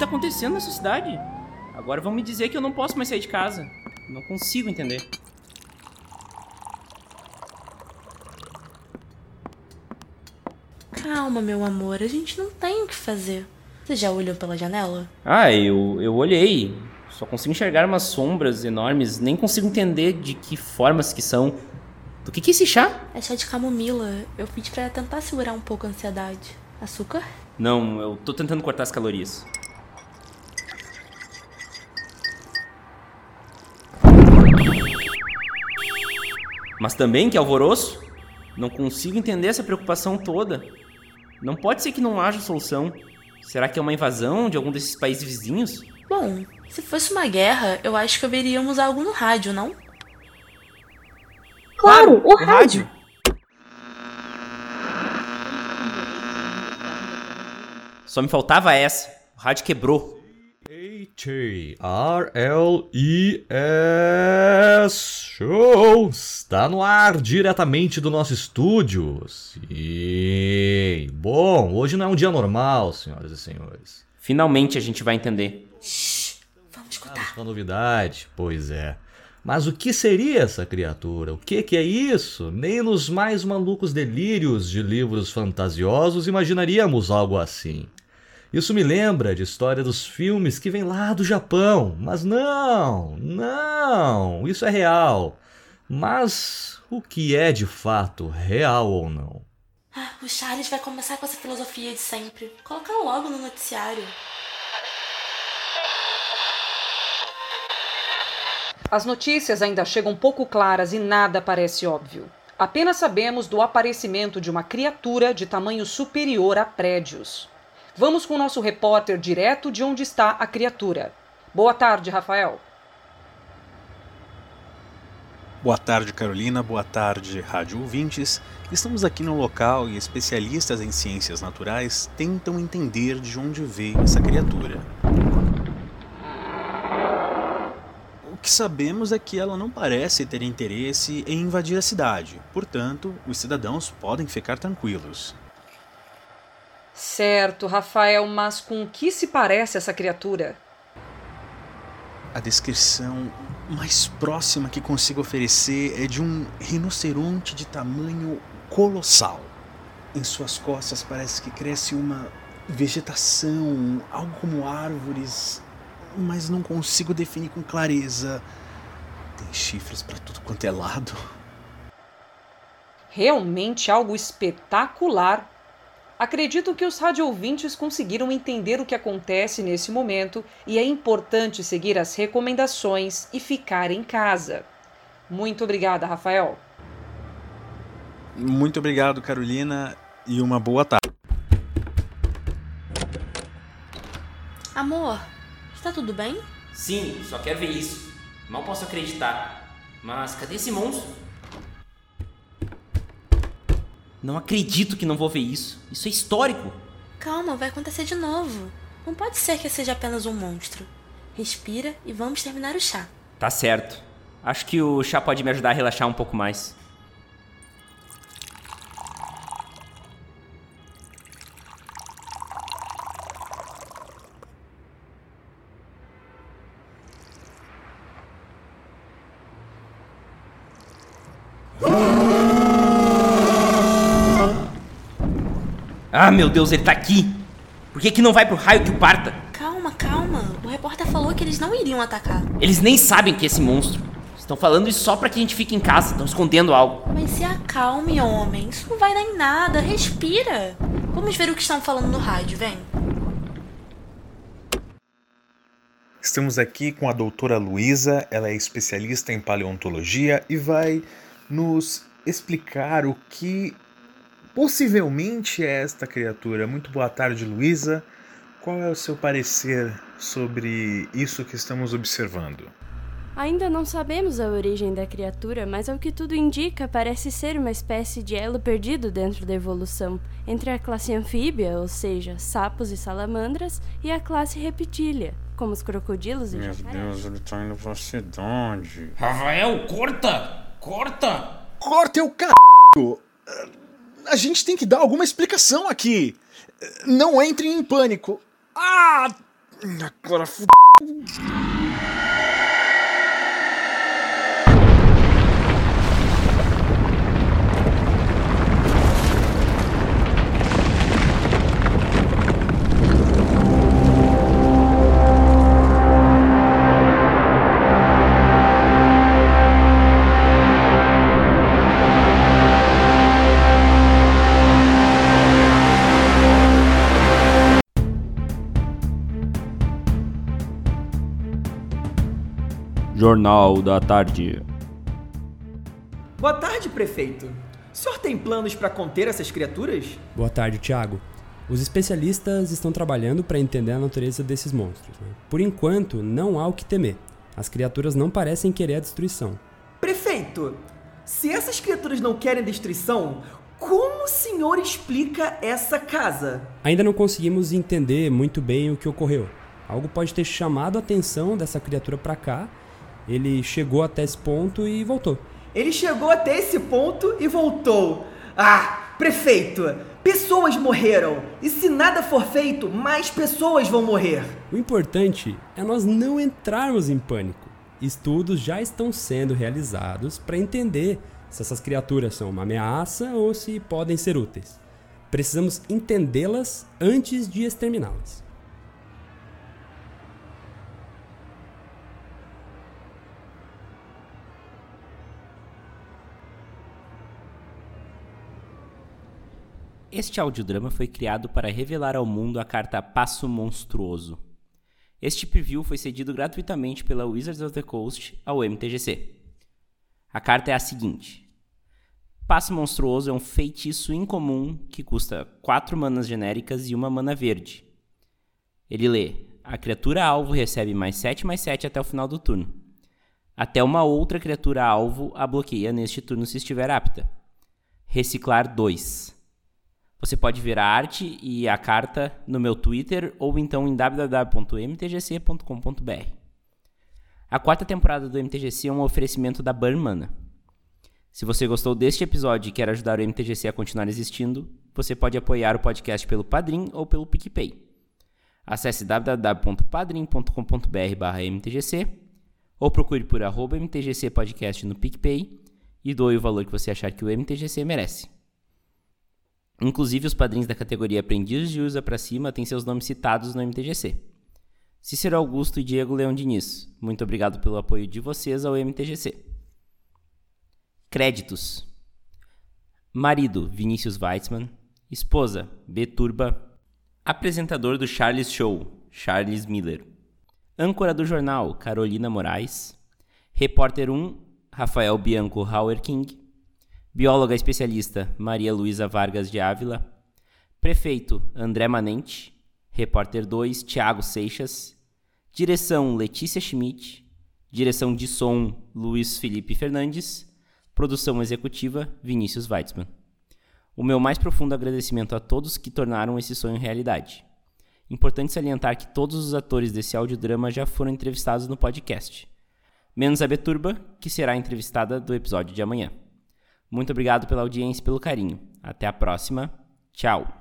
tá acontecendo nessa cidade? Agora vão me dizer que eu não posso mais sair de casa. Não consigo entender. Calma, meu amor, a gente não tem o que fazer. Você já olhou pela janela? Ah, eu, eu olhei. Só consigo enxergar umas sombras enormes, nem consigo entender de que formas que são. Do que que é esse chá? É chá de camomila. Eu pedi pra tentar segurar um pouco a ansiedade. Açúcar? Não, eu tô tentando cortar as calorias. Mas também que alvoroço? Não consigo entender essa preocupação toda. Não pode ser que não haja solução. Será que é uma invasão de algum desses países vizinhos? Bom, se fosse uma guerra, eu acho que ouviríamos algo no rádio, não? Claro, o rádio. Só me faltava essa. O rádio quebrou. H-R-L-E-S Show! Está no ar diretamente do nosso estúdio. Sim. Bom, hoje não é um dia normal, senhoras e senhores. Finalmente a gente vai entender. Vamos escutar. Uma novidade, pois é. Mas o que seria essa criatura? O que, que é isso? Nem nos mais malucos delírios de livros fantasiosos imaginaríamos algo assim. Isso me lembra de história dos filmes que vem lá do Japão. Mas não, não, isso é real. Mas o que é de fato real ou não? Ah, o Charles vai começar com essa filosofia de sempre. Coloca logo no noticiário. As notícias ainda chegam pouco claras e nada parece óbvio. Apenas sabemos do aparecimento de uma criatura de tamanho superior a prédios. Vamos com o nosso repórter direto de onde está a criatura. Boa tarde, Rafael. Boa tarde, Carolina. Boa tarde, rádio ouvintes. Estamos aqui no local e especialistas em ciências naturais tentam entender de onde veio essa criatura. O que sabemos é que ela não parece ter interesse em invadir a cidade, portanto, os cidadãos podem ficar tranquilos. Certo, Rafael, mas com o que se parece essa criatura? A descrição mais próxima que consigo oferecer é de um rinoceronte de tamanho colossal. Em suas costas parece que cresce uma vegetação, algo como árvores, mas não consigo definir com clareza. Tem chifres para tudo quanto é lado. Realmente algo espetacular. Acredito que os radioouvintes conseguiram entender o que acontece nesse momento e é importante seguir as recomendações e ficar em casa. Muito obrigada, Rafael. Muito obrigado, Carolina, e uma boa tarde. Amor, está tudo bem? Sim, só quero ver isso. Mal posso acreditar. Mas cadê esse monstro? Não acredito que não vou ver isso. Isso é histórico. Calma, vai acontecer de novo. Não pode ser que seja apenas um monstro. Respira e vamos terminar o chá. Tá certo. Acho que o chá pode me ajudar a relaxar um pouco mais. Ah, meu Deus, ele tá aqui! Por que, que não vai pro raio que o parta? Calma, calma. O repórter falou que eles não iriam atacar. Eles nem sabem que é esse monstro. Estão falando isso só pra que a gente fique em casa, estão escondendo algo. Mas se acalme, homem. Isso não vai dar em nada. Respira. Vamos ver o que estão falando no rádio, vem. Estamos aqui com a doutora Luísa, ela é especialista em paleontologia e vai nos explicar o que possivelmente é esta criatura. Muito boa tarde, Luísa. Qual é o seu parecer sobre isso que estamos observando? Ainda não sabemos a origem da criatura, mas ao que tudo indica, parece ser uma espécie de elo perdido dentro da evolução, entre a classe anfíbia, ou seja, sapos e salamandras, e a classe reptília, como os crocodilos e Meu jacarés. Deus, ele tá indo pra cidade. Rafael, corta! Corta! Corta o c... A gente tem que dar alguma explicação aqui. Não entrem em pânico. Ah! Agora f... Jornal da Tarde. Boa tarde, prefeito. O senhor tem planos para conter essas criaturas? Boa tarde, Tiago. Os especialistas estão trabalhando para entender a natureza desses monstros. né? Por enquanto, não há o que temer. As criaturas não parecem querer a destruição. Prefeito, se essas criaturas não querem destruição, como o senhor explica essa casa? Ainda não conseguimos entender muito bem o que ocorreu. Algo pode ter chamado a atenção dessa criatura para cá. Ele chegou até esse ponto e voltou. Ele chegou até esse ponto e voltou. Ah, prefeito, pessoas morreram. E se nada for feito, mais pessoas vão morrer. O importante é nós não entrarmos em pânico. Estudos já estão sendo realizados para entender se essas criaturas são uma ameaça ou se podem ser úteis. Precisamos entendê-las antes de exterminá-las. Este audiodrama foi criado para revelar ao mundo a carta Passo Monstruoso. Este preview foi cedido gratuitamente pela Wizards of the Coast ao MTGC. A carta é a seguinte: Passo Monstruoso é um feitiço incomum que custa 4 manas genéricas e uma mana verde. Ele lê: A criatura alvo recebe mais 7 mais 7 até o final do turno. Até uma outra criatura alvo a bloqueia neste turno se estiver apta. Reciclar 2. Você pode ver a arte e a carta no meu Twitter ou então em www.mtgc.com.br. A quarta temporada do MTGC é um oferecimento da Burn Mana. Se você gostou deste episódio e quer ajudar o MTGC a continuar existindo, você pode apoiar o podcast pelo Padrim ou pelo PicPay. Acesse www.padrim.com.br/mtgc ou procure por arroba MTGC Podcast no PicPay e doe o valor que você achar que o MTGC merece. Inclusive, os padrinhos da categoria Aprendiz de Usa para Cima têm seus nomes citados no MTGC. Cícero Augusto e Diego Leão Diniz, muito obrigado pelo apoio de vocês ao MTGC. Créditos: Marido Vinícius Weitzman, esposa B Turba, apresentador do Charles Show Charles Miller, âncora do jornal Carolina Moraes, repórter 1 Rafael Bianco Hauer King, bióloga especialista Maria Luísa Vargas de Ávila, prefeito André Manente, repórter 2 Tiago Seixas, direção Letícia Schmidt, direção de som Luiz Felipe Fernandes, produção executiva Vinícius Weitzman. O meu mais profundo agradecimento a todos que tornaram esse sonho realidade. Importante salientar que todos os atores desse audiodrama já foram entrevistados no podcast, menos a Beturba, que será entrevistada do episódio de amanhã. Muito obrigado pela audiência e pelo carinho. Até a próxima. Tchau.